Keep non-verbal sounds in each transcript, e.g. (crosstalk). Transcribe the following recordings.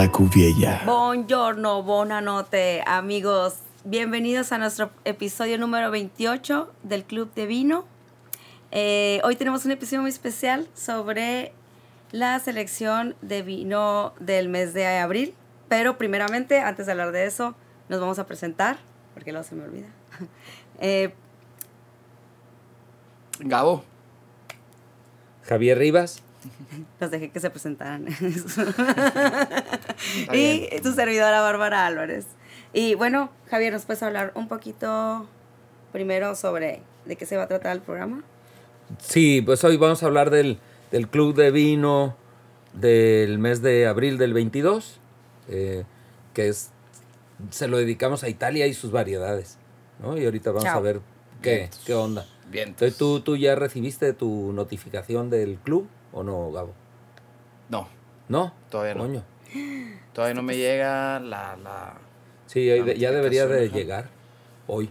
la cuviella. Buongiorno, buonanotte, amigos. Bienvenidos a nuestro episodio número 28 del Club de Vino. Eh, hoy tenemos un episodio muy especial sobre la selección de vino del mes de abril. Pero primeramente, antes de hablar de eso, nos vamos a presentar, porque luego se me olvida. (laughs) Eh, Gabo. Javier Rivas. (laughs) los dejé que se presentaran. (laughs) y tu servidora Bárbara Álvarez. Y bueno, Javier, ¿nos puedes hablar un poquito primero sobre de qué se va a tratar el programa? Sí, pues hoy vamos a hablar del, del Club de Vino del mes de abril del 22, eh, que es, se lo dedicamos a Italia y sus variedades. ¿no? Y ahorita vamos Chao. a ver qué, Vientos. qué onda. Bien. Entonces, ¿tú, ¿tú ya recibiste tu notificación del club o no, Gabo? No, ¿No? todavía no. Coño. Todavía no me llega la, la... Sí, ahí La de- ya debería de llegar hoy.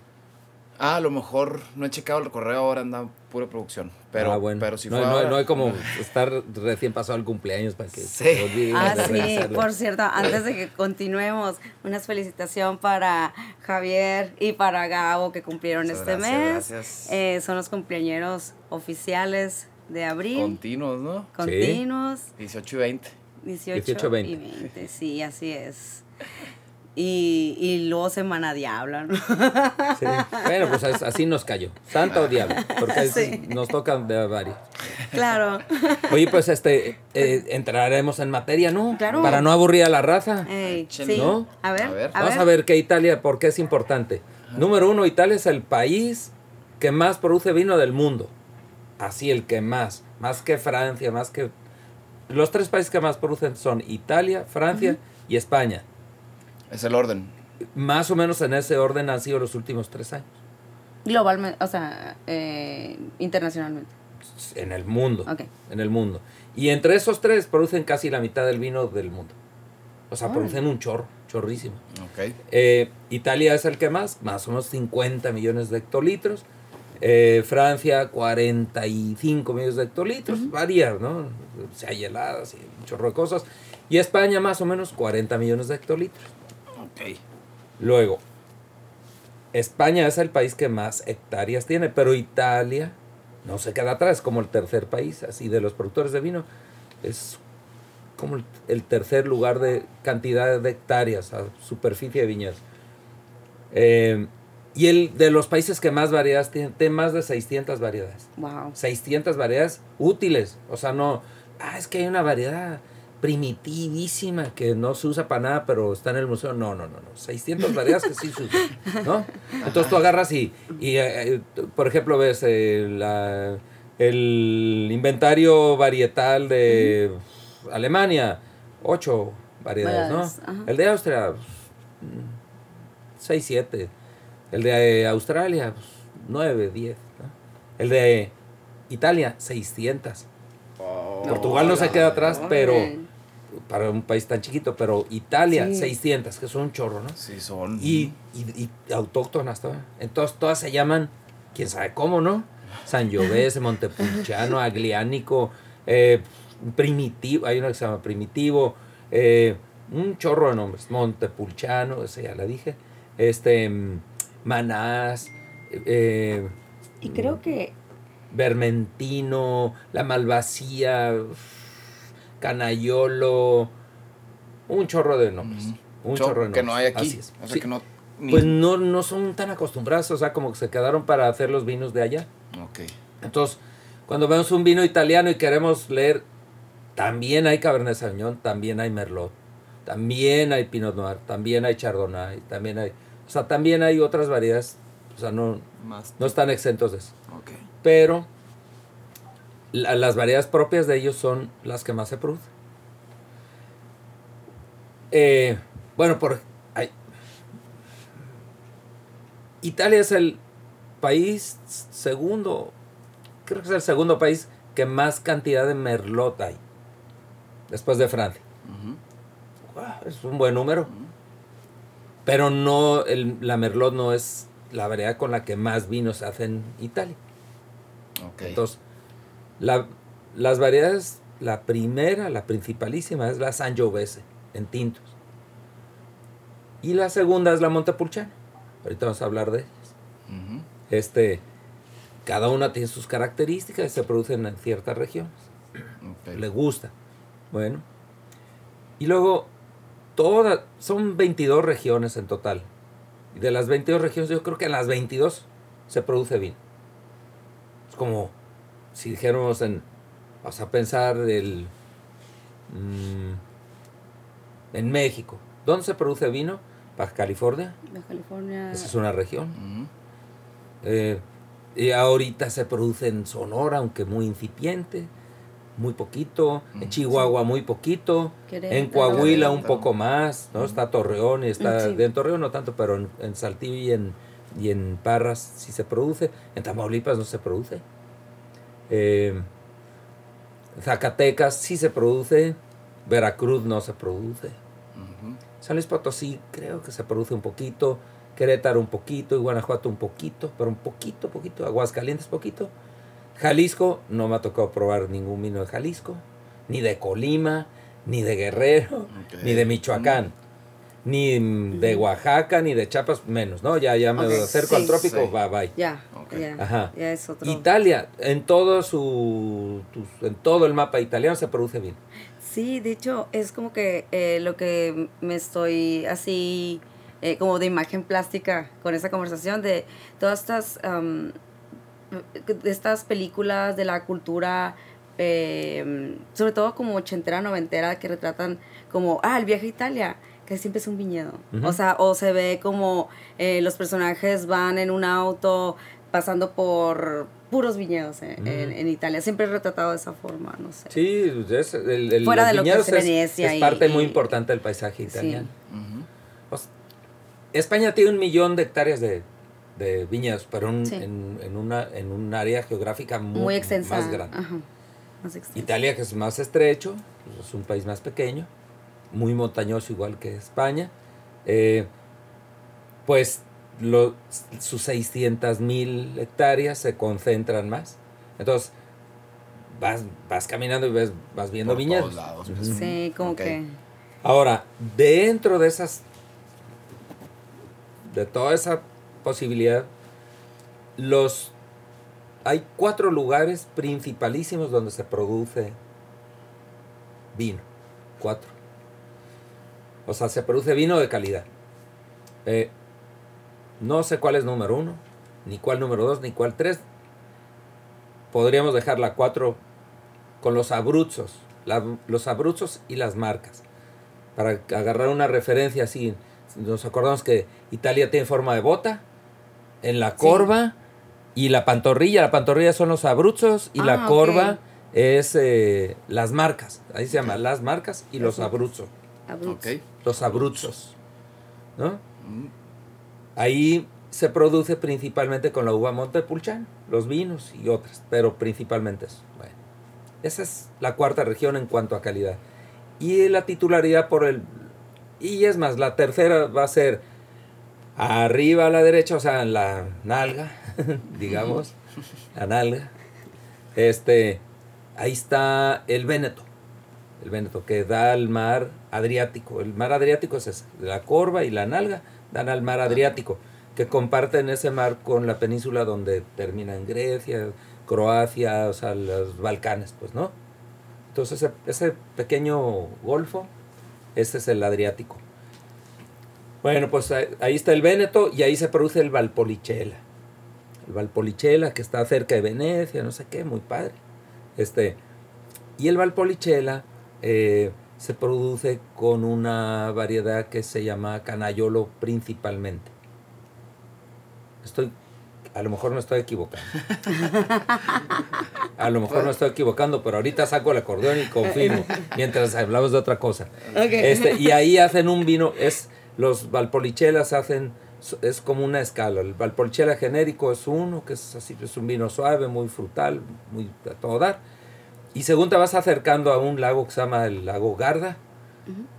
Ah, a lo mejor no he checado el correo, ahora anda pura producción. Pero, Ah, bueno. pero si no, fue no, ahora- no hay como (laughs) estar recién pasado el cumpleaños para que Sí. se Ah, sí, por cierto, antes de que (laughs) continuemos, una felicitación para Javier y para Gabo que cumplieron Muchas este gracias, mes. gracias. Eh, son los cumpleañeros oficiales de abril, Continuos, ¿no? continuos, 18 y 20. 18, 18, y 20. 20, sí, así es. Y, y luego Semana Diabla, ¿no? Sí. Bueno, pues as- así nos cayó. Santa o diablo. Porque Sí. nos tocan de varios. claro. Oye, pues este, eh, entraremos en materia, ¿no? Claro. Para no aburrir a la raza. Ey, sí. ¿No? A ver, A ver. a Vamos a ver que Italia, ¿por qué es importante? Número uno, Italia es el país que más produce vino del mundo. Así, el que más. Más que Francia, más que... Los tres países que más producen son Italia, Francia y España. Es el orden. Más o menos en ese orden han sido los últimos tres años. Globalmente, o sea, eh, internacionalmente. En el mundo. Ok. En el mundo. Y entre esos tres producen casi la mitad del vino del mundo. O sea, producen un chorro, chorrísimo. Ok. Eh, Italia es el que más, más o menos 50 millones de hectolitros. Eh, Francia, 45 millones de hectolitros. Varía, ¿no? Si hay heladas y un chorro de cosas. Y España, más o menos 40 millones de hectolitros. Ok. Luego, España es el país que más hectáreas tiene, pero Italia no se queda atrás, como el tercer país, así de los productores de vino. Es como el, el tercer lugar de cantidad de hectáreas, a superficie de viñas. Eh, y el de los países que más variedades tiene, tiene más de 600 variedades. Wow. 600 variedades útiles. O sea, no, ah, es que hay una variedad primitivísima que no se usa para nada, pero está en el museo. No, no, no, no. 600 variedades que sí se usan, ¿no? Entonces tú agarras y, y, eh, eh, por ejemplo, ves eh, la- el inventario varietal de Alemania, 8 variedades, ¿no? El de Austria, 6, 7. El de eh, Australia, 9, 10. ¿no? El de Italia, 600. Portugal no se queda atrás, pero para un país tan chiquito, pero Italia, Sí. 600, que es un chorro, ¿no? Sí, son. Y, y, y autóctonas todas. Entonces todas se llaman, quién sabe cómo, ¿no? Sangiovese, Montepulciano, (laughs) Agliánico, eh, Primitivo, hay uno que se llama Primitivo, eh, un chorro de nombres, Montepulciano, ese ya la dije, este, mm, Manás, eh, Y creo que Vermentino, La Malvasía, Canayolo, un chorro de nombres. Un Cho- chorro de nombres. que no hay aquí. Así es. O sea Sí. que no. ni- Pues no, no son tan acostumbrados, o sea, como que se quedaron para hacer los vinos de allá. Ok. Entonces, cuando vemos un vino italiano y queremos leer, también hay Cabernet Sauvignon, también hay Merlot, también hay Pinot Noir, también hay Chardonnay, también hay, o sea, también hay otras variedades, o sea, no, Más. no están exentos de eso. Pero la- las variedades propias de ellos son las que más se producen. Eh, bueno, por ay, Italia es el país segundo, creo que es el segundo país que más cantidad de merlot hay, después de Francia. Es un buen número. Pero no, el- la merlot no es la variedad con la que más vinos se hace en Italia. Entonces, la- las variedades, la primera, la principalísima es la Sangiovese en tintos. Y la segunda es la Montepulciano. Ahorita vamos a hablar de ellas. Este, cada una tiene sus características y se producen en ciertas regiones. Le gusta. Bueno. Y luego, todas, son 22 regiones en total. Y de las 22 regiones, yo creo que en las 22 se produce vino. Es como si dijéramos en, vamos a pensar el, mm, en México. ¿Dónde se produce vino? Baja California. De California. Esa es una región. Eh, y ahorita se produce en Sonora, aunque muy incipiente, muy poquito. En Mm. Chihuahua muy poquito. En. Coahuila un poco más, ¿no? Está Torreón y está... Sí. En Torreón no tanto, pero en, en Saltillo y en, y en Parras sí se produce. En Tamaulipas no se produce. Eh, Zacatecas sí se produce. Veracruz no se produce. San Luis Potosí creo que se produce un poquito, Querétaro un poquito y Guanajuato un poquito, pero un poquito, poquito, Aguascalientes poquito. Jalisco, no me ha tocado probar ningún vino de Jalisco, ni de Colima, ni de Guerrero, ni de Michoacán, ni mm, de Oaxaca, ni de Chiapas, menos, ¿no? Ya, ya me Ok, acerco al trópico, Sí. bye bye. Ya, ya. Ajá. Ya es otro. Italia, en todo su, en todo el mapa italiano se produce vino. Sí, de hecho, es como que eh, lo que me estoy así, eh, como de imagen plástica con esa conversación de todas estas, am, de estas películas de la cultura, eh, sobre todo como ochentera, noventera, que retratan como, ah, el viaje a Italia, que siempre es un viñedo. O sea, o se ve como eh, los personajes van en un auto pasando por puros viñedos en, Ujú. en- en Italia. Siempre es retratado de esa forma, no sé. Sí, es, el, el- Fuera los de lo que es Venecia es y- parte muy y- importante del paisaje Sí. italiano. Pues, España tiene un millón de hectáreas de, de viñedos, pero un- Sí. en, en una, en un área geográfica muy, muy extensa. más grande. Ajá, más extensa. Italia, que es más estrecho, pues, es un país más pequeño, muy montañoso igual que España, eh, pues lo- sus 600 mil hectáreas se concentran más. Entonces, vas, vas caminando y ves, vas viendo Por viñedos. todos lados, pues. Sí, como que. Ahora, dentro de esas, de toda esa posibilidad, los, hay cuatro lugares principalísimos donde se produce vino. Cuatro. O sea, se produce vino de calidad. Eh, no sé cuál es número uno, ni cuál número dos, ni cuál tres. Podríamos dejar la cuatro con los abruzos, los abruzos y las marcas para agarrar una referencia así. Nos acordamos que Italia tiene forma de bota, en la Sí. corva y la pantorrilla. La pantorrilla son los abruzos y Ah, la ok. corva es eh, las marcas. Ahí se llama las marcas y los abruzos. Los abruzos. ¿No? Mm. Ahí se produce principalmente con la uva Montepulciano, los vinos y otras, pero principalmente eso. Bueno, esa es la cuarta región en cuanto a calidad. Y la titularidad por el... Y es más, la tercera va a ser arriba a la derecha, o sea, en la nalga, (laughs) digamos, la nalga. Este, ahí está el Véneto, el Véneto que da al mar Adriático. El mar Adriático es la corva y la nalga dan al mar Adriático, que comparten ese mar con la península donde termina en Grecia, Croacia, o sea, los Balcanes, pues, ¿no? Entonces ese pequeño golfo, ese es el Adriático. Bueno, pues ahí, está el Véneto y ahí se produce el Valpolicella. El Valpolicella que está cerca de Venecia, no sé qué, muy padre. Este, y el Valpolicella eh, se produce con una variedad que se llama canayolo principalmente. Estoy, a lo mejor me estoy equivocando. A lo mejor me estoy equivocando, pero ahorita saco el acordeón y confirmo, mientras hablamos de otra cosa. Este, y ahí hacen un vino, es los Valpolichelas hacen, es como una escala. El Valpolichela genérico es uno, que es así, es un vino suave, muy frutal, muy a todo dar. Y según te vas acercando a un lago que se llama el lago Garda,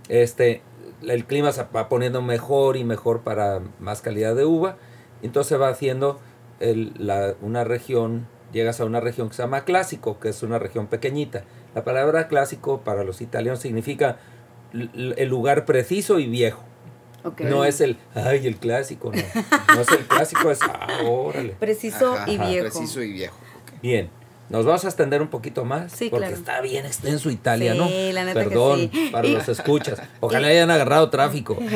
este, el clima se va poniendo mejor y mejor para más calidad de uva. Entonces va haciendo el- la- una región, llegas a una región que se llama clásico, que es una región pequeñita. La palabra clásico para los italianos significa el lugar preciso y viejo. No es el, ay, el clásico, no. No es el clásico, es, ah, órale. Preciso Ajá, y ajá, viejo. Preciso y viejo. Bien, nos vamos a extender un poquito más. Sí, porque claro. está bien extenso Italia, ¿no? Sí, la neta que Perdón sí. para Y- los (laughs) escuchas. Ojalá hayan agarrado tráfico. (laughs)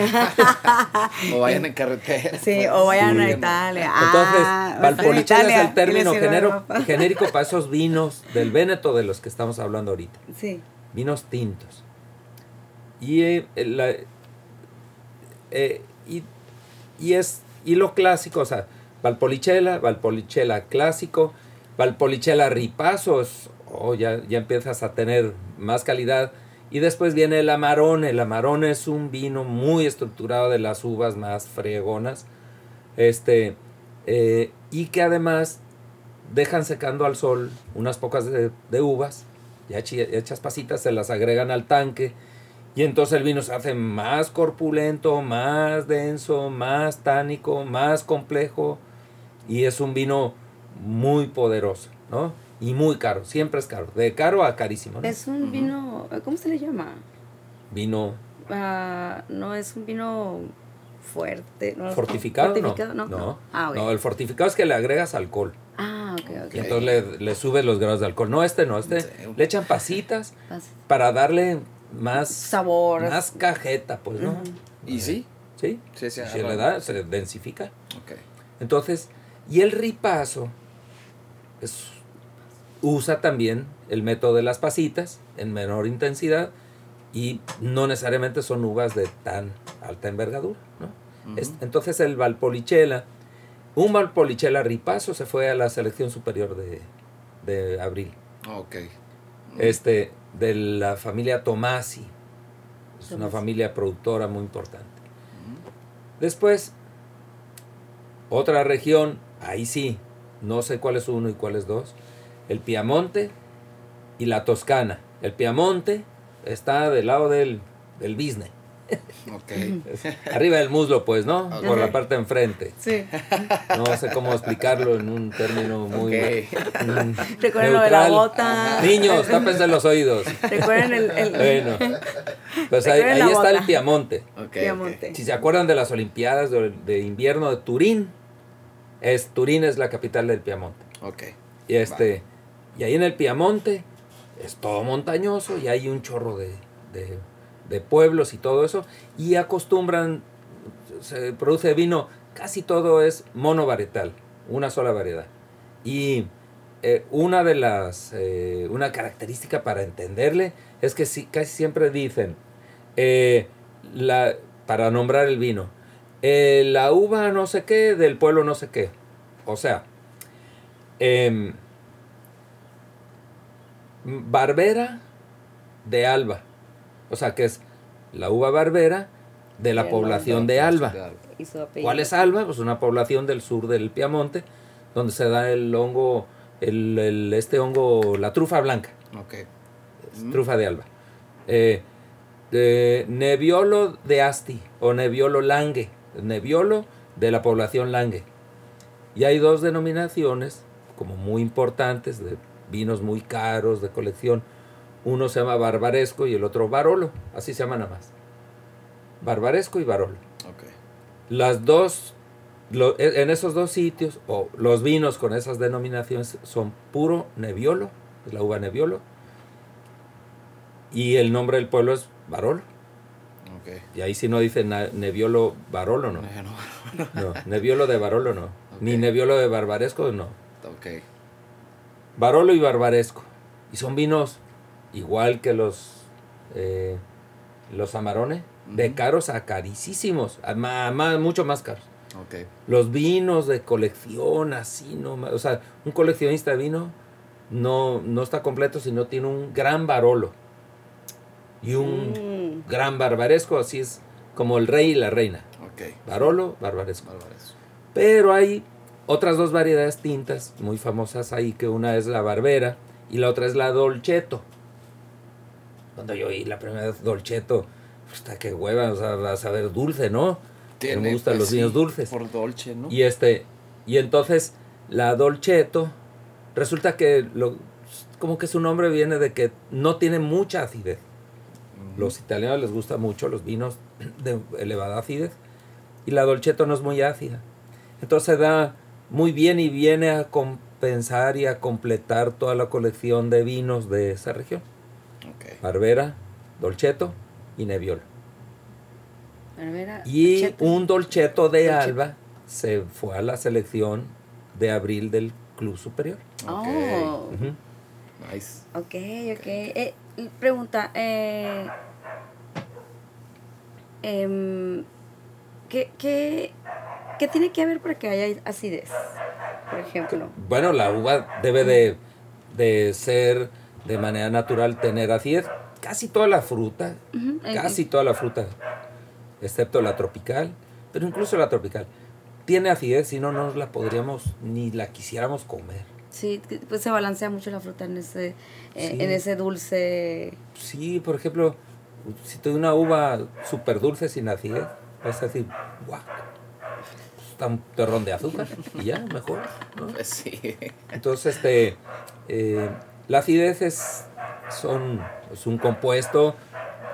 O vayan en carretera. Sí, o vayan a. Italia. Entonces, ah, Valpolicella Italia, es el término genero- genérico (laughs) para esos vinos del Véneto de los que estamos hablando ahorita. Sí. Vinos tintos. Y, eh, la- eh, y, y es y lo clásico, o sea, Valpolicella, Valpolicella clásico, Valpolicella ripazo, es- oh, ya, ya empiezas a tener más calidad. Y después viene el Amarone. El Amarone es un vino muy estructurado de las uvas más fregonas. Este, eh, y que además dejan secando al sol unas pocas de, de uvas, ya hechas pasitas, se las agregan al tanque. Y entonces el vino se hace más corpulento, más denso, más tánico, más complejo. Y es un vino muy poderoso, ¿no? Y muy caro, siempre es caro. De caro a carísimo, ¿no? Es un vino, ¿cómo se le llama? Vino Ah, no es un vino fuerte. ¿no? fortificado, ¿Fortificado? no. No. No. Ah. No, el fortificado es que le agregas alcohol. Ah, ok, ok. Y entonces le, le subes los grados de alcohol. No, este no, este Sí. le echan pasitas Pas- para darle más Sabor. más cajeta, pues, ¿no? ¿Y sí? Sí, Sí, sí. se le da, se densifica. Ok. Entonces, y el ripazo es- usa también el método de las pasitas en menor intensidad y no necesariamente son uvas de tan alta envergadura, ¿no? Es- entonces el Valpolicella, un Valpolicella ripazo se fue a la selección superior de, de abril, Ok. este, de la familia Tomasi, es una familia productora muy importante. Después, otra región, ahí sí, no sé cuál es uno y cuál es dos, el Piamonte y la Toscana. El Piamonte está del lado del, del (laughs) Ok. arriba del muslo, pues, ¿no? Por la parte de enfrente. Sí. No sé cómo explicarlo en un término muy Ok. mm, (laughs) Recuerden lo de la neutral. bota. Niños, tápense los oídos. Recuerden el, el Bueno, pues ahí, está el. Piamonte. Ok. Piamonte. Si se acuerdan de las Olimpiadas de, de invierno de Turín, es Turín es la capital del Piamonte. Ok. Y este y ahí en el Piamonte es todo montañoso y hay un chorro de, de- de pueblos y todo eso y acostumbran se produce vino casi todo es monovarietal, una sola variedad. Y eh, una de las eh, una característica para entenderle es que sí, casi siempre dicen eh, la, para nombrar el vino la uva no sé qué del pueblo no sé qué. O sea, em, Barbera de Alba. O sea, que es la uva Barbera de la población de Alba. y su apellido. ¿Cuál es Alba? Pues una población del sur del Piamonte, donde se da el hongo, el, el- este hongo, la trufa blanca, Ok. es trufa de Alba. Eh, de Nebbiolo de Asti o Nebbiolo Lange, Nebbiolo de la población Lange. Y hay dos denominaciones como muy importantes de vinos muy caros de colección. Uno se llama Barbaresco y el otro Barolo, así se llaman nada más. Barbaresco y Barolo las dos, lo- e, en esos dos sitios, o los vinos con esas denominaciones son puro Nebbiolo, es la uva Nebbiolo, y el nombre del pueblo es Barolo. Y ahí sí no dice Nebbiolo Barolo, no. No, no. Nebbiolo de Barolo, no. Ni. Nebbiolo de Barbaresco, no. Ok. Barolo y Barbaresco. Y son vinos igual que los, eh, los Amarones, de caros a carísimos, a ma- ma- mucho más caros. Los vinos de colección, así, no, ma- o sea, un coleccionista de vino no, no está completo si no tiene un gran barolo y un Mm. gran barbaresco, así es como el rey y la reina. Barolo, barbaresco. Bárbaros. Pero hay otras dos variedades tintas muy famosas ahí, que una es la barbera y la otra es la dolcetto. Cuando yo oí la primera vez dolcetto, hasta que hueva, o sea, a saber dulce, ¿no? No me gustan pues, los vinos sí, dulces. Por dolce, ¿no? Y este, y entonces la Dolcetto, resulta que lo, como que su nombre viene de que no tiene mucha acidez. Los italianos les gusta mucho los vinos de elevada acidez y la dolcetto no es muy ácida. Entonces da muy bien y viene a compensar y a completar toda la colección de vinos de esa región. Barbera, Dolcetto y Nebbiolo. Barbera, Y Dolcetto. un Dolcetto de Dolcetto. Alba se fue a la selección de abril del Club Superior. Ok. Oh. Nice. ok, ok. Eh, pregunta, eh, em, ¿qué, qué, qué tiene que haber para que haya acidez? Por ejemplo. Bueno, la uva debe de, de ser de manera natural tener acidez. Casi toda la fruta, eh, casi toda la fruta, excepto la tropical, pero incluso la tropical, tiene acidez, si no, no la podríamos ni la quisiéramos comer. Sí, pues se balancea mucho la fruta en ese, eh, Sí. en ese dulce. Sí, por ejemplo, si te doy una uva súper dulce sin acidez, vas a decir, guau, está un terrón de azúcar y ya, mejor. ¿no? Pues (laughs) sí. Entonces, este, eh, la acidez es, son, es un compuesto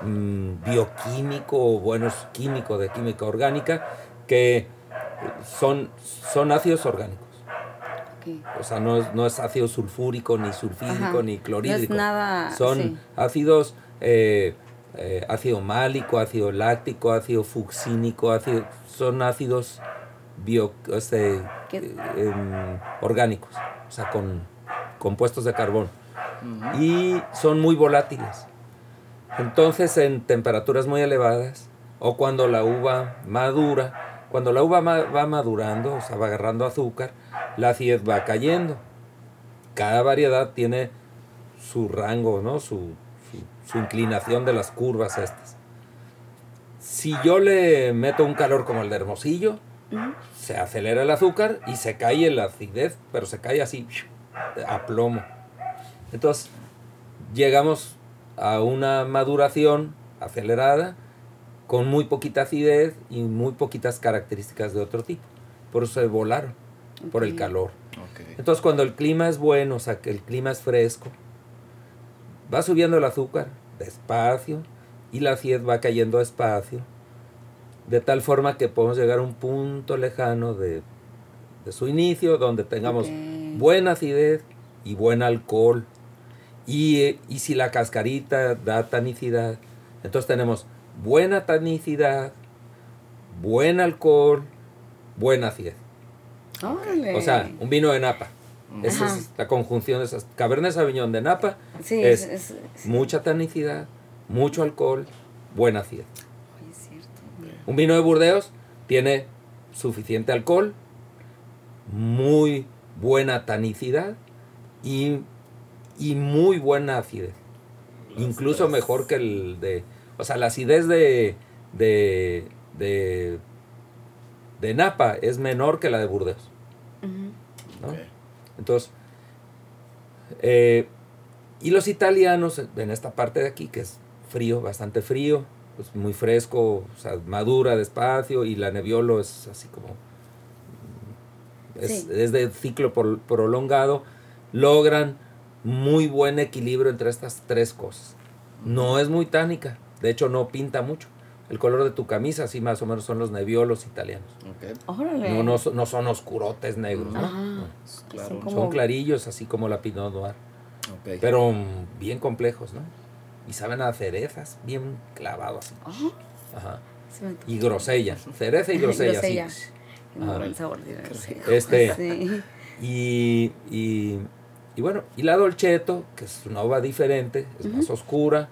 mm, bioquímico, bueno, es químico, de química orgánica, que son, son ácidos orgánicos. O sea, no es, no es ácido sulfúrico, ni sulfídico, Ajá. ni clorhídrico. No es nada. Son sí. ácidos, eh, eh, ácido málico, ácido láctico, ácido fucsínico, ácido, son ácidos bio, este, eh, em, orgánicos, o sea, con compuestos de carbón. Y son muy volátiles. Entonces, en temperaturas muy elevadas, o cuando la uva madura, cuando la uva va madurando, o sea, va agarrando azúcar, la acidez va cayendo. Cada variedad tiene su rango, ¿no? Su, su- su inclinación de las curvas estas. Si yo le meto un calor como el de Hermosillo, se acelera el azúcar y se cae la acidez, pero se cae así a plomo. Entonces, llegamos a una maduración acelerada con muy poquita acidez y muy poquitas características de otro tipo. Por eso se volaron, por el calor. Entonces, cuando el clima es bueno, o sea, que el clima es fresco, va subiendo el azúcar despacio y la acidez va cayendo despacio, de tal forma que podemos llegar a un punto lejano de, de su inicio, donde tengamos buena acidez y buen alcohol. Y, eh, y si la cascarita da tanicidad, entonces tenemos buena tanicidad, buen alcohol, buena acidez. O sea, un vino de napa. Esa Ajá. es la conjunción de esas. Cabernet Sauvignon de napa, sí, es es, es- mucha tanicidad, mucho alcohol, buena acidez. Es cierto. Un vino de Burdeos tiene suficiente alcohol, muy buena tanicidad y, y muy buena acidez. Incluso tres. mejor que el de... O sea, la acidez de, de, de, de Napa es menor que la de Burdeos. ¿no? Entonces, eh, y los italianos en esta parte de aquí, que es frío, bastante frío, pues muy fresco, o sea, madura despacio, y la Nebbiolo es así como. Es, Sí. es de ciclo por- prolongado, logran muy buen equilibrio entre estas tres cosas. No es muy tánica, de hecho no pinta mucho. El color de tu camisa, así más o menos son los Nebbiolos italianos. No, no, son- no son oscurotes negros, ¿no? No. Claro. Son como- Son clarillos, así como la Pinot Noir. Ok. Pero bien complejos, ¿no? Y saben a cerezas, bien así. Ajá. Se me- Y grosella. Cereza y grosella, (laughs) Grosella. sí. Buen sabor. Sí. Este, Sí. y, y, y bueno, y la Dolcetto, que es una uva diferente, es más oscura,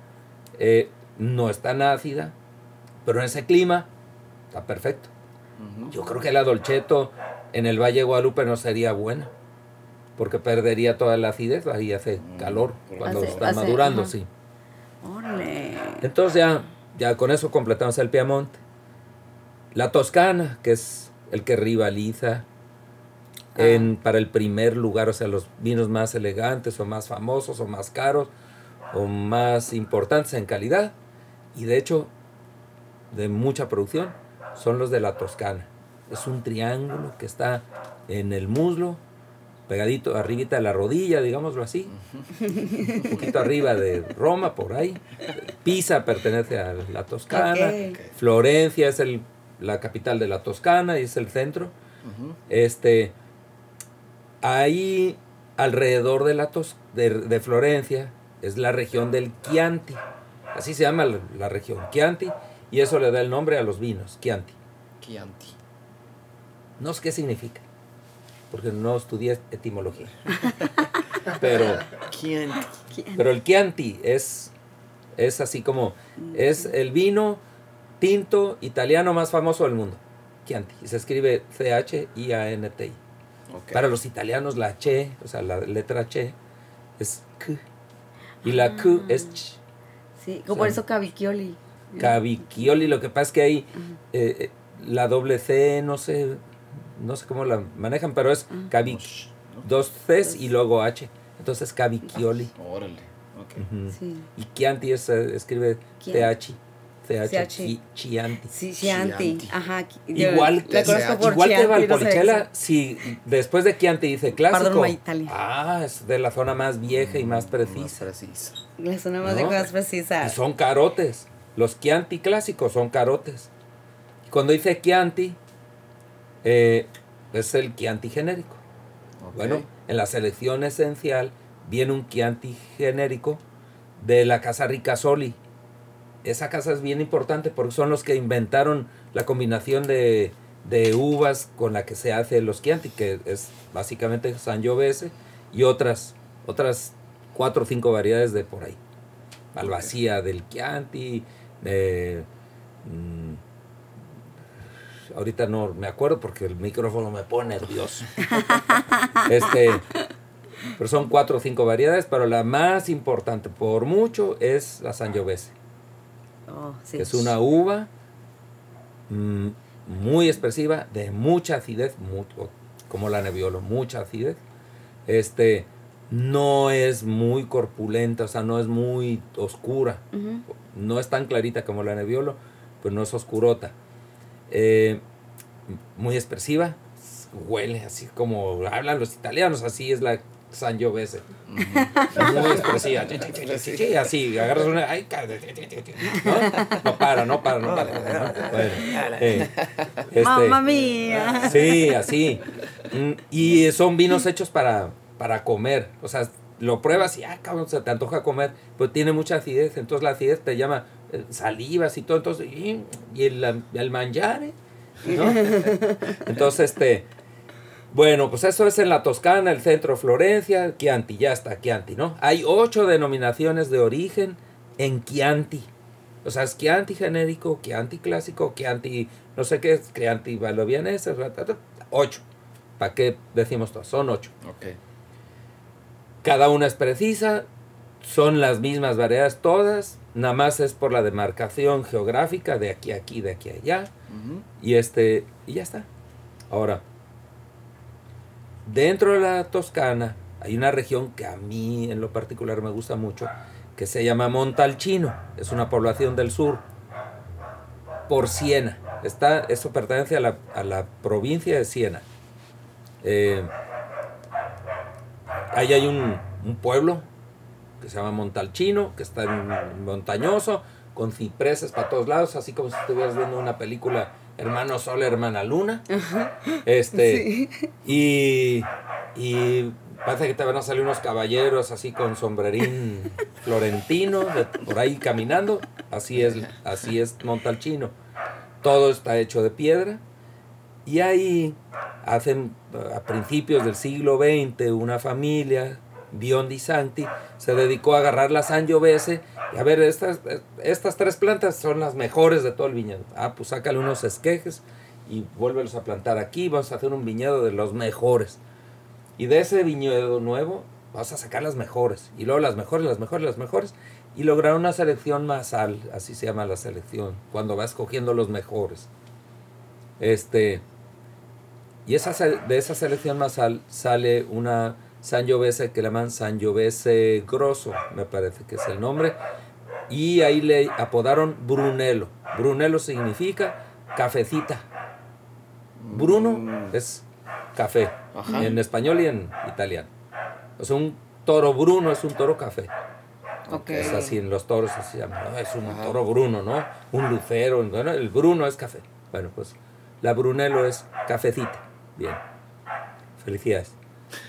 eh, no es tan ácida, pero en ese clima está perfecto. Yo creo que la Dolcetto en el Valle de Guadalupe no sería buena, porque perdería toda la acidez, ahí hace Mm, calor cuando Hace- está hace- madurando, ajá. sí. Entonces ya, ya con eso completamos el Piamonte. La Toscana, que es el que rivaliza. En, para el primer lugar, o sea, los vinos más elegantes o más famosos o más caros o más importantes en calidad y de hecho de mucha producción son los de la Toscana. Es un triángulo que está en el muslo pegadito, arribita de la rodilla, digámoslo así. Un poquito arriba de Roma, por ahí. Pisa pertenece a la Toscana. Florencia es el, la capital de la Toscana y es el centro. Este, ahí alrededor de, la Tos- de, de Florencia es la región del Chianti. Así se llama la, la región, Chianti. Y eso le da el nombre a los vinos, Chianti. Chianti. No sé qué significa, porque no estudié etimología. (laughs) Pero, Chianti. pero el Chianti es, es así como, es el vino tinto italiano más famoso del mundo. Chianti. Y se escribe C-H-I-A-N-T-I. Para los italianos la Che, o sea, la letra Che es K. Y la Q es Ch. Sí, como por eso Cavicchioli. Cavicchioli, lo que pasa es que ahí eh, eh, la doble C, no sé, no sé cómo la manejan, pero es Cavic, ¿no? dos Cs y luego H. Entonces Cavicchioli. Órale. Ok. Ujú. Sí. Y Chianti es, eh, escribe Chianti. TH. Chianti. Sí, Chianti. Ajá. yo Igual, igual que no sabía Valpolicella, si después de Chianti dice clásico. Pardon, Italia. Ah, es de la zona más vieja y más Más precisa. precisa. La zona más No. de cosas Y son carotes. Los Chianti clásicos son carotes. Y cuando dice Chianti, eh, es el Chianti genérico. Bueno, en la selección esencial viene un Chianti genérico de la casa Ricasoli. Esa casa es bien importante porque son los que inventaron la combinación de, de uvas con la que se hace los Chianti, que es básicamente Sangiovese y otras, otras cuatro o cinco variedades de por ahí. Malvasía del Chianti, de, mm, ahorita no me acuerdo porque el micrófono me pone nervioso. (laughs) este, pero son cuatro o cinco variedades, pero la más importante por mucho es la Sangiovese, sí. que es una uva mm, muy expresiva, de mucha acidez, como la Nebbiolo, mucha acidez. Este, no es muy corpulenta, o sea, no es muy oscura no es tan clarita como la Nebbiolo, pero no es oscurota. Eh, muy expresiva, huele así como hablan los italianos, así es la Sangiovese. Muy expresiva. Sí, así, agarras una. Ay, ¿no? no para, no para, no para. ¿no? Bueno, eh, este, Mamma mía. Sí, así. Mm, Y son vinos hechos para, para comer. O sea, lo pruebas y, ah, cabrón, se te antoja comer. Pero tiene mucha acidez. Entonces la acidez te llama eh, salivas y todo. Entonces, y, y el, el mangiare, ¿no? Entonces, este. Bueno, pues eso es en la Toscana, el centro de Florencia, Chianti, ya está, Chianti, ¿no? Hay ocho denominaciones de origen en Chianti. O sea, es Chianti genérico, Chianti clásico, Chianti, no sé qué es, Chianti ta, ocho. ¿Para qué decimos todos? Son ocho. Ok. Cada una es precisa, son las mismas variedades todas, nada más es por la demarcación geográfica de aquí a aquí, de aquí a allá. Y este, y ya está. Ahora, dentro de la Toscana hay una región que a mí en lo particular me gusta mucho, que se llama Montalcino. Es una población del sur, por Siena. Está, eso pertenece a la, a la provincia de Siena. Eh, ahí hay un, pueblo que se llama Montalcino, que está en montañoso, con cipreses para todos lados, así como si estuvieras viendo una película Hermano Sol, Hermana Luna. Este, y, y parece que te van a salir unos caballeros así con sombrerín (laughs) florentino, de- por ahí caminando. Así es, así es Montalcino. Todo está hecho de piedra. Y ahí hacen a principios del siglo XX una familia, Biondi Santi, se dedicó a agarrar la Sangiovese y a ver, estas, estas tres plantas son las mejores de todo el viñedo. Ah, pues sácale unos esquejes y vuélvelos a plantar aquí, vamos a hacer un viñedo de los mejores. Y de ese viñedo nuevo vas a sacar las mejores. Y luego las mejores, las mejores, las mejores. Y lograr una selección masal, así se llama la selección, cuando vas cogiendo los mejores. Este, y de esa selección masal sale una Sangiovese que le llaman Sangiovese Grosso, me parece que es el nombre. Y ahí le apodaron Brunello. Brunello significa cafecita. Bruno Mm. es café, Ajá. en español y en italiano. O sea, un toro bruno es un toro café. Ok. Es así, en los toros así se llama, ¿no? Es un Ajá. toro bruno, ¿no? Un lucero, bueno, el bruno es café. Bueno, pues la brunello es cafecita. Bien. Felicidades.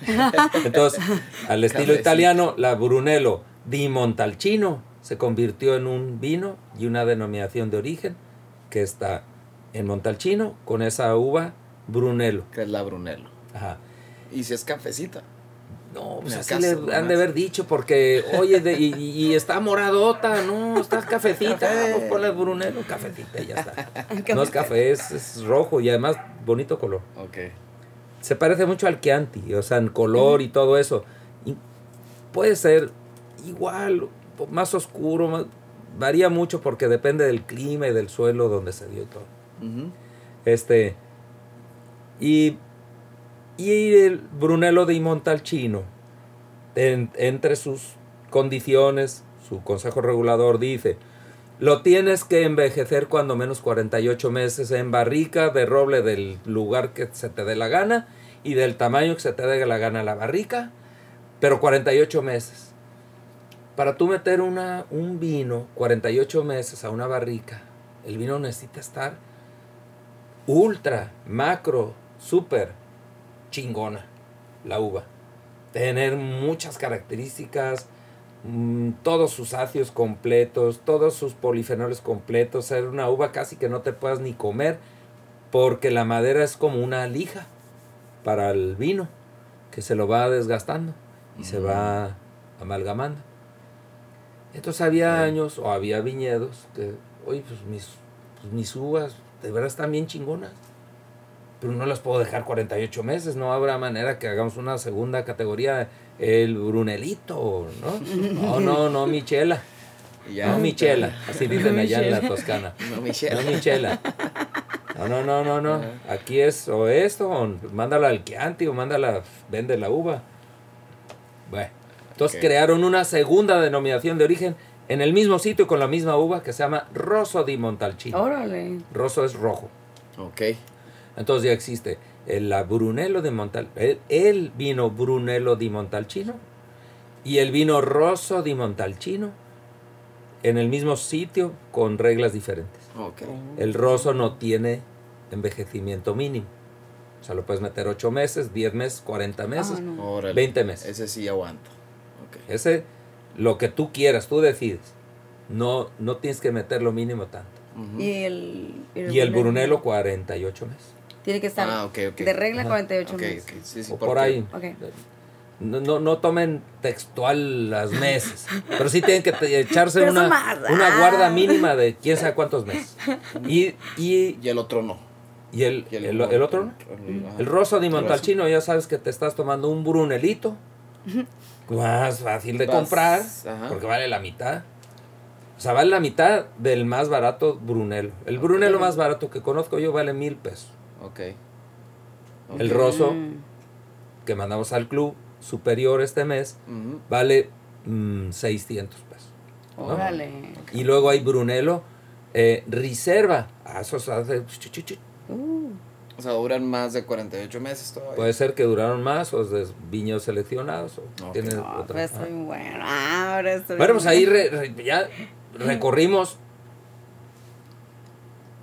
(laughs) Entonces, al estilo italiano, la brunello di Montalcino se convirtió en un vino y una denominación de origen que está en Montalcino con esa uva brunello. Que es la Brunello. Ajá. Y si es cafecita. No, pues así le han de haber dicho, porque, oye, de- y, está moradota, no, está (laughs) cafecita, pues ponle brunero, cafecita y ya está. (laughs) No es café, es, es rojo y además bonito color. Ok. Se parece mucho al Chianti, o sea, en color y todo eso. Y puede ser igual, más oscuro, más- varía mucho porque depende del clima y del suelo donde se dio y todo. Este. Y. Y el Brunello di Montalcino, en- entre sus condiciones, su consejo regulador dice: lo tienes que envejecer cuando menos 48 meses en barrica de roble del lugar que se te dé la gana y del tamaño que se te dé la gana la barrica, pero 48 meses. Para tú meter una, un vino 48 meses a una barrica, el vino necesita estar ultra, macro, super chingona la uva. Tener muchas características, mm, todos sus ácidos completos, todos sus polifenoles completos, ser una uva casi que no te puedas ni comer porque la madera es como una lija para el vino que se lo va desgastando y se va amalgamando. Entonces había años o había viñedos que, oye, pues mis, pues mis uvas de verdad están bien chingonas. Pero no las puedo dejar 48 meses, no habrá manera que hagamos una segunda categoría, el Brunelito, ¿no? (laughs) No, no, no, Michela. Ya. No, Michela, así dicen allá en la Michela. Toscana. No, Michelle. No, Michela. No, no, no, no, no. Aquí es o esto, o mándala al Chianti, o mándala, vende la uva. Bueno, entonces crearon una segunda denominación de origen en el mismo sitio con la misma uva que se llama Rosso di Montalcino. Órale. Rosso es rojo. Ok. Entonces ya existe el la Brunello de Montal, el, el vino Brunello di Montalcino y el vino Rosso di Montalcino en el mismo sitio con reglas diferentes. El roso no tiene envejecimiento mínimo. O sea, lo puedes meter 8 meses, 10 meses, 40 meses, Ah, no. Órale. 20 meses. Ese sí aguanta. Ok. Ese, lo que tú quieras, tú decides. No, no tienes que meter lo mínimo tanto. Y el. Y el Brunello 48 meses. Tiene que estar. Ah. De regla Ajá. 48 Ok, meses. ok. Sí, sí, o por ahí. No, no, no tomen textual las meses, pero sí tienen que echarse Pero una, una guarda mínima de quién sabe cuántos meses. Y, y, Y el otro no. y el, Y el, el otro, ¿no? El, rosa de El Montalcino, ya sabes que te estás tomando un brunelito. Más fácil de Vas- comprar, ajá. porque vale la mitad. O sea, vale la mitad del más barato Brunello. El Brunello más barato que conozco yo vale mil pesos. Ok. El roso Mm. que mandamos al club superior este mes vale mm, 600 pesos. Y luego hay Brunello eh, Reserva. Ah, eso se hace-. Uh, O sea, duran más de 48 meses todavía. Puede ser que duraron más o es de viños seleccionados o Ok. tienen no, otra. pues estoy bueno. Ah, Ahora estoy Bueno, pues ahí re- re- ya recorrimos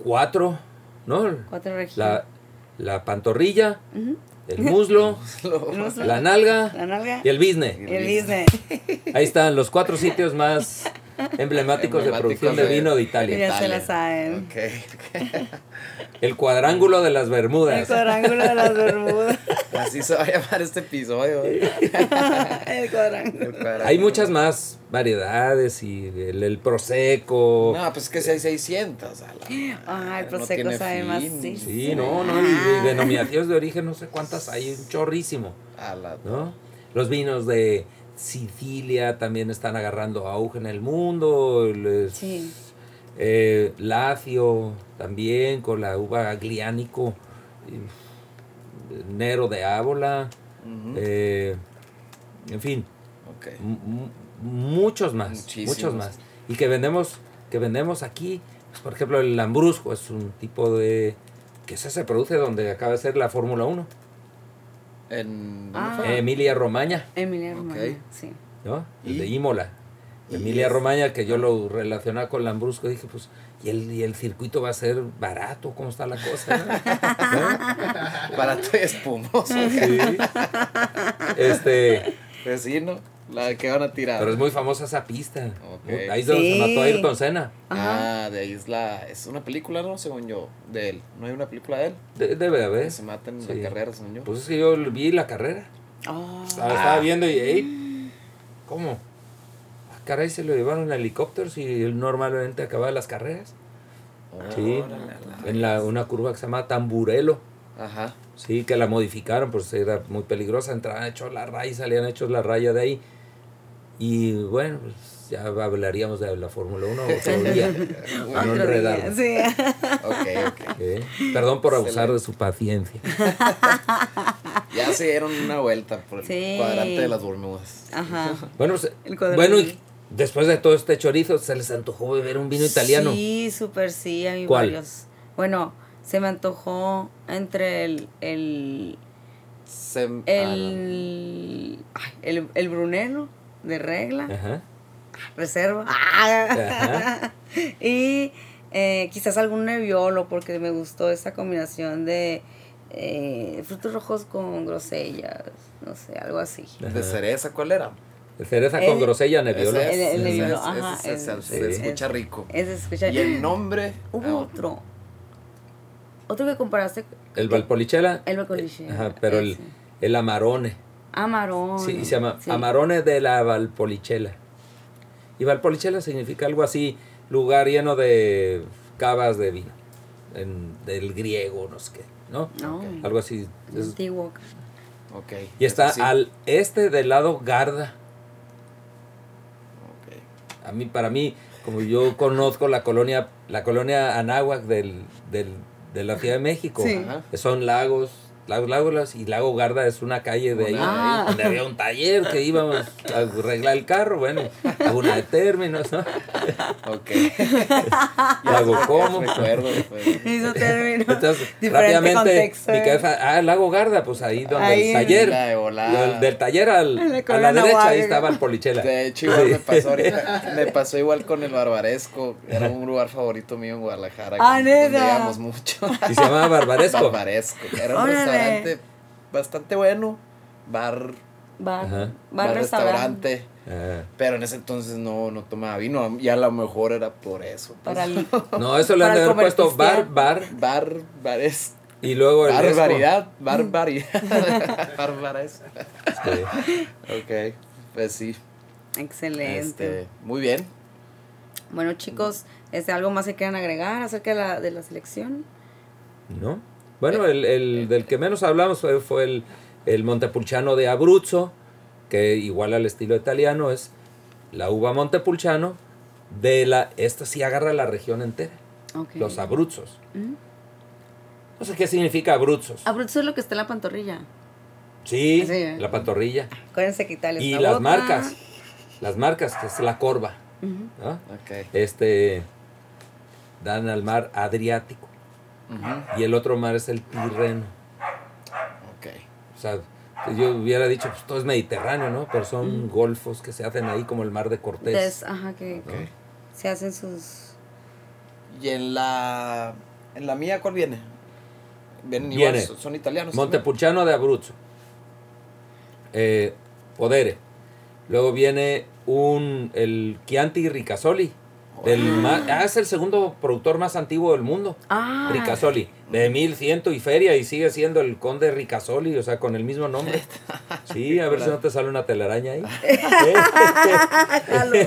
cuatro, ¿no? Cuatro regiones. La, la pantorrilla, (laughs) el muslo, El muslo, la nalga la nalga y el bizne. y el. Ahí están los cuatro sitios más (laughs) emblemáticos de producción de de- vino de Ya Italia. se la saben. Ok. ok. (laughs) El cuadrángulo de las El Bermudas. cuadrángulo de las Bermudas. (laughs) Así se va a llamar este episodio. (laughs) el cuadrángulo. El cuadrángulo. Hay muchas más variedades y el, el prosecco. No, pues es que si hay 600. a la Ah, el prosecco sabe más. Sí, no, no, y, y denominaciones de origen no sé cuántas hay, un chorrísimo. A la ¿no? Los vinos de Sicilia también están agarrando auge en el mundo. el- Sí. eh, Lacio también con la uva Gliánico. Nero de Ábola. Eh, en fin, muchos más. Muchísimos. Muchos más. Y que vendemos, que vendemos aquí. pues, por ejemplo, el Lambrusco es un tipo de. que ese se produce donde acaba de ser la Fórmula 1. En, ¿dónde Ah. Emilia Romagna, Emilia. Romagna, sí. ¿no? El de Imola. Emilia Romagna, que yo lo relacionaba con Lambrusco, dije, pues, ¿y el, y el circuito va a ser barato? ¿Cómo está la cosa? (laughs) ¿no? Barato y espumoso. Sí. (laughs) Este, Pues sí, ¿no? La que van a tirar. pero es muy famosa esa pista. Ok. Ahí es donde Sí. se mató a Ayrton Senna. Ah, de ahí es la... Es una película, ¿no? Según yo, de él. ¿No hay una película de él? De- debe Que haber. se mata en Sí. la carrera, según yo. Pues es que yo vi la carrera. Oh. Estaba, estaba viendo y, ey, ¿cómo? Ah, caray, se lo llevaron en helicópteros y él normalmente acababa las carreras. Sí, la- en la, una curva que se llama Tamburelo. Ajá. Sí, que la modificaron, pues era muy peligrosa. Entraban hechos la raya y salían hechos la raya de ahí. Y bueno, pues ya hablaríamos de la Fórmula 1 otro (laughs) día. no Otro día, enredarnos. sí. Ok, ok. ¿eh? Perdón por abusar de su paciencia. Ya se dieron una vuelta por el Sí. cuadrante de las Bermudas. Ajá. Bueno, pues, El bueno, y después de todo este chorizo, se les antojó beber un vino italiano. Sí, súper sí, hay ¿Cuál? varios. Bueno, se me antojó entre el el ah, el ay, el, el Brunello de regla, Ajá. reserva. Ajá. (laughs) y eh, quizás algún Nebbiolo porque me gustó esa combinación de eh, frutos rojos con grosellas, no sé, algo así. ¿De cereza cuál era? De cereza con El- grosella es, El- ajá, se escucha rico. Ese escucha. Y el nombre... Hubo ah, otro. Otro que comparaste. El Valpolicella. El Valpolicella, Ajá, pero el, el Amarone. Amarón. Sí, se llama sí. Amarone de la Valpolicella. Y Valpolicella significa algo así, lugar lleno de cavas de vino. En, del griego, no sé qué, ¿no? No, Algo así. es- antiguo. Ok. y está sí. al este del lado Garda. Ok. A mí, para mí, como yo conozco la colonia, la colonia Anáhuac del, del, de la Ciudad de México, Sí. Son lagos, lagos, lagos, y Lago Garda es una calle de ahí, Ah. donde había un taller que íbamos a arreglar el carro, bueno, una de términos, ¿no? Ok. Lago Como. Recuerdo. pues. Hizo. Entonces, Diferente rápidamente, contexto, mi ¿eh? cabeza, ah, Lago Garda, pues ahí donde Ahí el taller, de del taller al- a la derecha, ahí estaba el Polichela. De hecho, igual me pasó ahorita. (laughs) Me pasó igual con el Barbaresco. Era un lugar favorito mío en Guadalajara. Ah, donde mucho. Y se llamaba Barbaresco. Barbaresco. Era un. Restaurante bastante bueno. Bar, Bar, Ajá. bar, bar restaurante. restaurante. Pero en ese entonces no, no tomaba vino. Y a lo mejor era por eso. pues. Para el, (laughs) No, eso le han de haber puesto bar, pistear. bar, Bar, bares. y luego el esco. Barbaridad. Barbaridad. (laughs) (laughs) Barbares. Sí. Ok. Pues sí. excelente. Este, muy bien. Bueno, chicos, este, ¿algo más que quieran agregar acerca de la, de la selección? ¿No? Bueno, el, el del que menos hablamos fue, fue el, el Montepulciano de Abruzzo, que igual al estilo italiano es la uva Montepulciano de la... Esta sí agarra la región entera, los Abruzzos. Mm. No sé qué significa Abruzzos. Abruzzo es lo que está en la pantorrilla. Sí, Sí, ¿eh? la pantorrilla. Acuérdense que Italia Y las marcas, las marcas, que es la corva. ¿no? Ok. Este, dan al mar Adriático. Y el otro mar es el Tirreno. Ok. O sea, yo hubiera dicho, pues todo es Mediterráneo, ¿no? Pero son golfos que se hacen ahí como el mar de Cortés. Des- ajá, que Ok. se hacen sus... Y en la. En la mía, ¿cuál viene? Vienen igual, Viene son, son italianos. Montepulciano de Abruzzo. Eh, Podere. Luego viene un, el Chianti Ricasoli. Del ma- ah, es el segundo productor más antiguo del mundo. Ah, Ricasoli. De 1100 y feria y sigue siendo el conde Ricasoli, o sea, con el mismo nombre. (laughs) Sí, a ver si no te sale una telaraña ahí.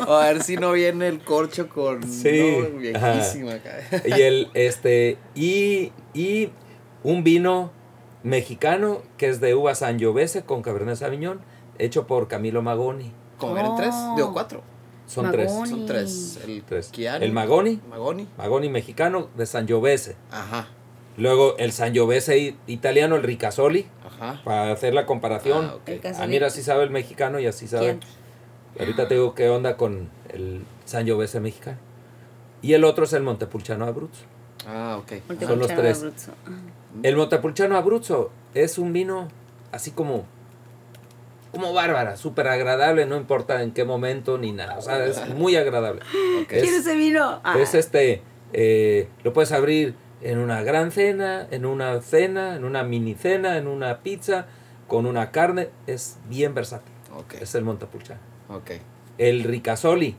O (laughs) (laughs) a ver si no viene el corcho con. Sí. no, viejísima acá. y el este y, y un vino mexicano que es de uva Sangiovese con Cabernet Sauvignon hecho por Camilo Magoni. Como eran tres, Oh. digo cuatro. Son tres. Son tres. El Tres. El Magoni, Magoni. Magoni mexicano de Sangiovese. Ajá. Luego el Sangiovese italiano, el Ricasoli, Ajá. para hacer la comparación. Ah, ok. El Ah, mira, así sabe el mexicano y así sabe. Ahorita te digo qué onda con el Sangiovese mexicano. Y el otro es el Montepulciano Abruzzo. Ah, ok. Son los tres. Abruzzo. El Montepulciano Abruzzo es un vino así como, como bárbara, súper agradable, no importa en qué momento ni nada. O sea, es (laughs) muy agradable. Ok. ¿Quién Es- ese vino? Ah, Es este, eh, lo puedes abrir en una gran cena, en una cena, en una mini cena, en una pizza, con una carne. Es bien versátil. Ok. Es el Montepulciano. Ok. El Ricasoli,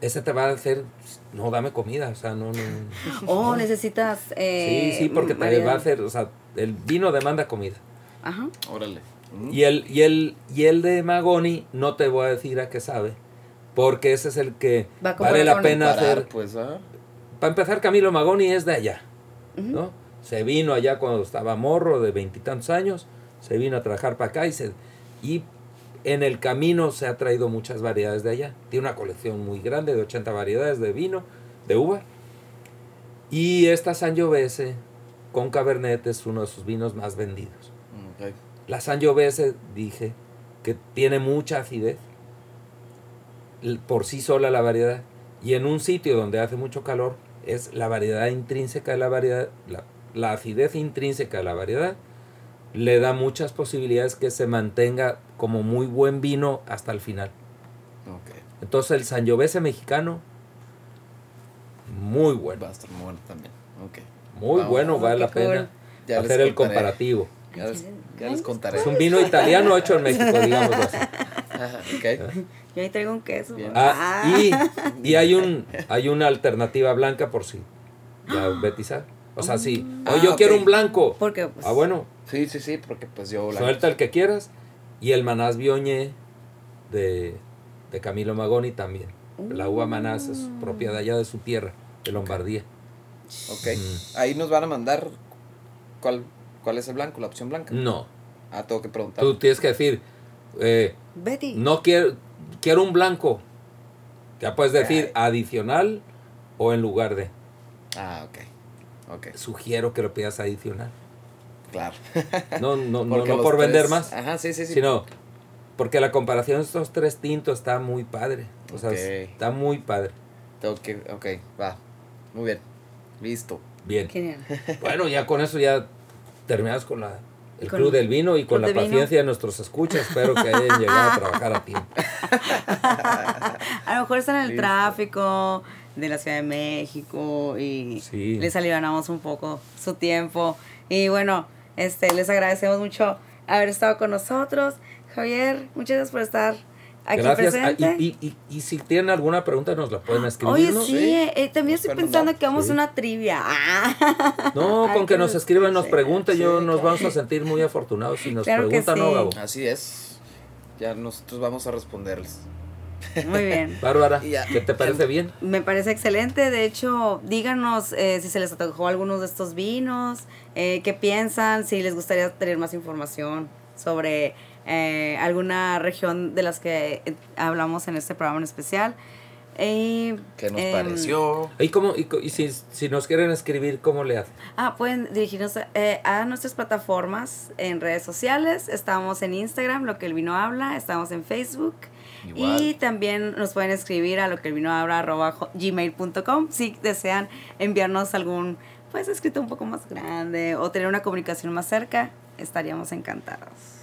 ese te va a hacer, no, dame comida, o sea, no, no. (laughs) Oh, necesitas. Eh, sí, sí, porque te va a hacer, o sea, el vino demanda comida. Ajá. Órale. Mm. Y el, y el, y el de Magoni, no te voy a decir a qué sabe, porque ese es el que Va vale la pena Comparar, hacer. pues, ¿ah? Para empezar, Camilo Magoni es de allá. ¿no? Se vino allá cuando estaba morro, de veintitantos años, se vino a trabajar para acá y, se, y en el camino se ha traído muchas variedades de allá. Tiene una colección muy grande de 80 variedades de vino, de uva. Y esta Sangiovese con Cabernet es uno de sus vinos más vendidos. La Sangiovese, dije, que tiene mucha acidez, por sí sola la variedad, y en un sitio donde hace mucho calor, es la variedad intrínseca de la variedad, la, la acidez intrínseca de la variedad, le da muchas posibilidades que se mantenga como muy buen vino hasta el final. Entonces el Sangiovese mexicano, muy bueno, Va a estar muy bueno también. Muy Vamos. bueno, vale la pena. Ya hacer el comparativo. Ya les, ya les contaré. Es un vino italiano hecho en México, digamos así. Ajá, ok. Yo ahí traigo un queso. Bien. Ah, y, y hay un hay una alternativa blanca por si ya Betty sabe. O sea, si Ah, hoy yo quiero un blanco. Porque, pues, Ah, bueno, Sí, sí, sí, porque pues yo... la- suelta el que quieras. Y el Manás Bioñé de, de Camilo Magoni también. La uva Manás es propia de allá de su tierra, de Lombardía. Ok. Mm. Ahí nos van a mandar cuál, cuál es el blanco, la opción blanca. No, Ah, tengo que preguntar. tú tienes que decir, eh, Betty. no quiero, quiero un blanco. Ya puedes decir adicional o en lugar de. Ah, ok. Ok, Sugiero que lo pidas adicional. claro. No, no, no, (laughs) no por vender más, Ajá, sí, sí, sí. sino porque la comparación de estos tres tintos está muy padre. O sea, Ok. está muy padre. Tengo que... Ok, va. Muy bien. Listo. Bien. Genial. Bueno, ya con eso ya terminamos con la, el Con Club del Vino y con la de Vino. paciencia de nuestros escuchas. Espero que hayan llegado a trabajar a tiempo. (laughs) A lo mejor están en el Listo. tráfico de la Ciudad de México y Sí. les alivianamos un poco su tiempo. Y bueno, este, les agradecemos mucho haber estado con nosotros. Javier, muchas gracias por estar aquí Gracias. Ah, presente. y, y, y, y si tienen alguna pregunta nos la pueden escribir. Oye, ¿no? sí, Sí. eh, también estoy Nos pensando que vamos Sí. a una trivia. Ah. No, (laughs) Ay, con que que nos escriban, nos pregunten, yo nos vamos a sentir muy afortunados si nos Claro preguntan, ¿no, sí. Gabo? Así es. Ya nosotros vamos a responderles. Muy bien. (laughs) Bárbara. ¿qué te parece bien? Me parece excelente. De hecho, díganos eh, si se les antojó algunos de estos vinos, eh, qué piensan, si les gustaría tener más información sobre eh, alguna región de las que eh, hablamos en este programa en especial. Eh, ¿Qué nos em, pareció? ¿Y, cómo, y, si, si nos quieren escribir, cómo le hacen? Ah, pueden dirigirnos eh, a nuestras plataformas en redes sociales. Estamos en Instagram, lo que el vino habla. Estamos en Facebook. Igual. Y también nos pueden escribir a lo que el vino habla arroba gmail.com si desean enviarnos algún pues escrito un poco más grande o tener una comunicación más cerca, estaríamos encantados.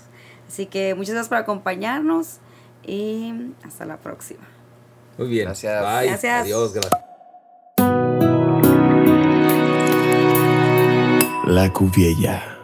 Así que muchas gracias por acompañarnos y hasta la próxima. Muy bien. Gracias. Bye. Gracias. Adiós, gracias. La Cuviella.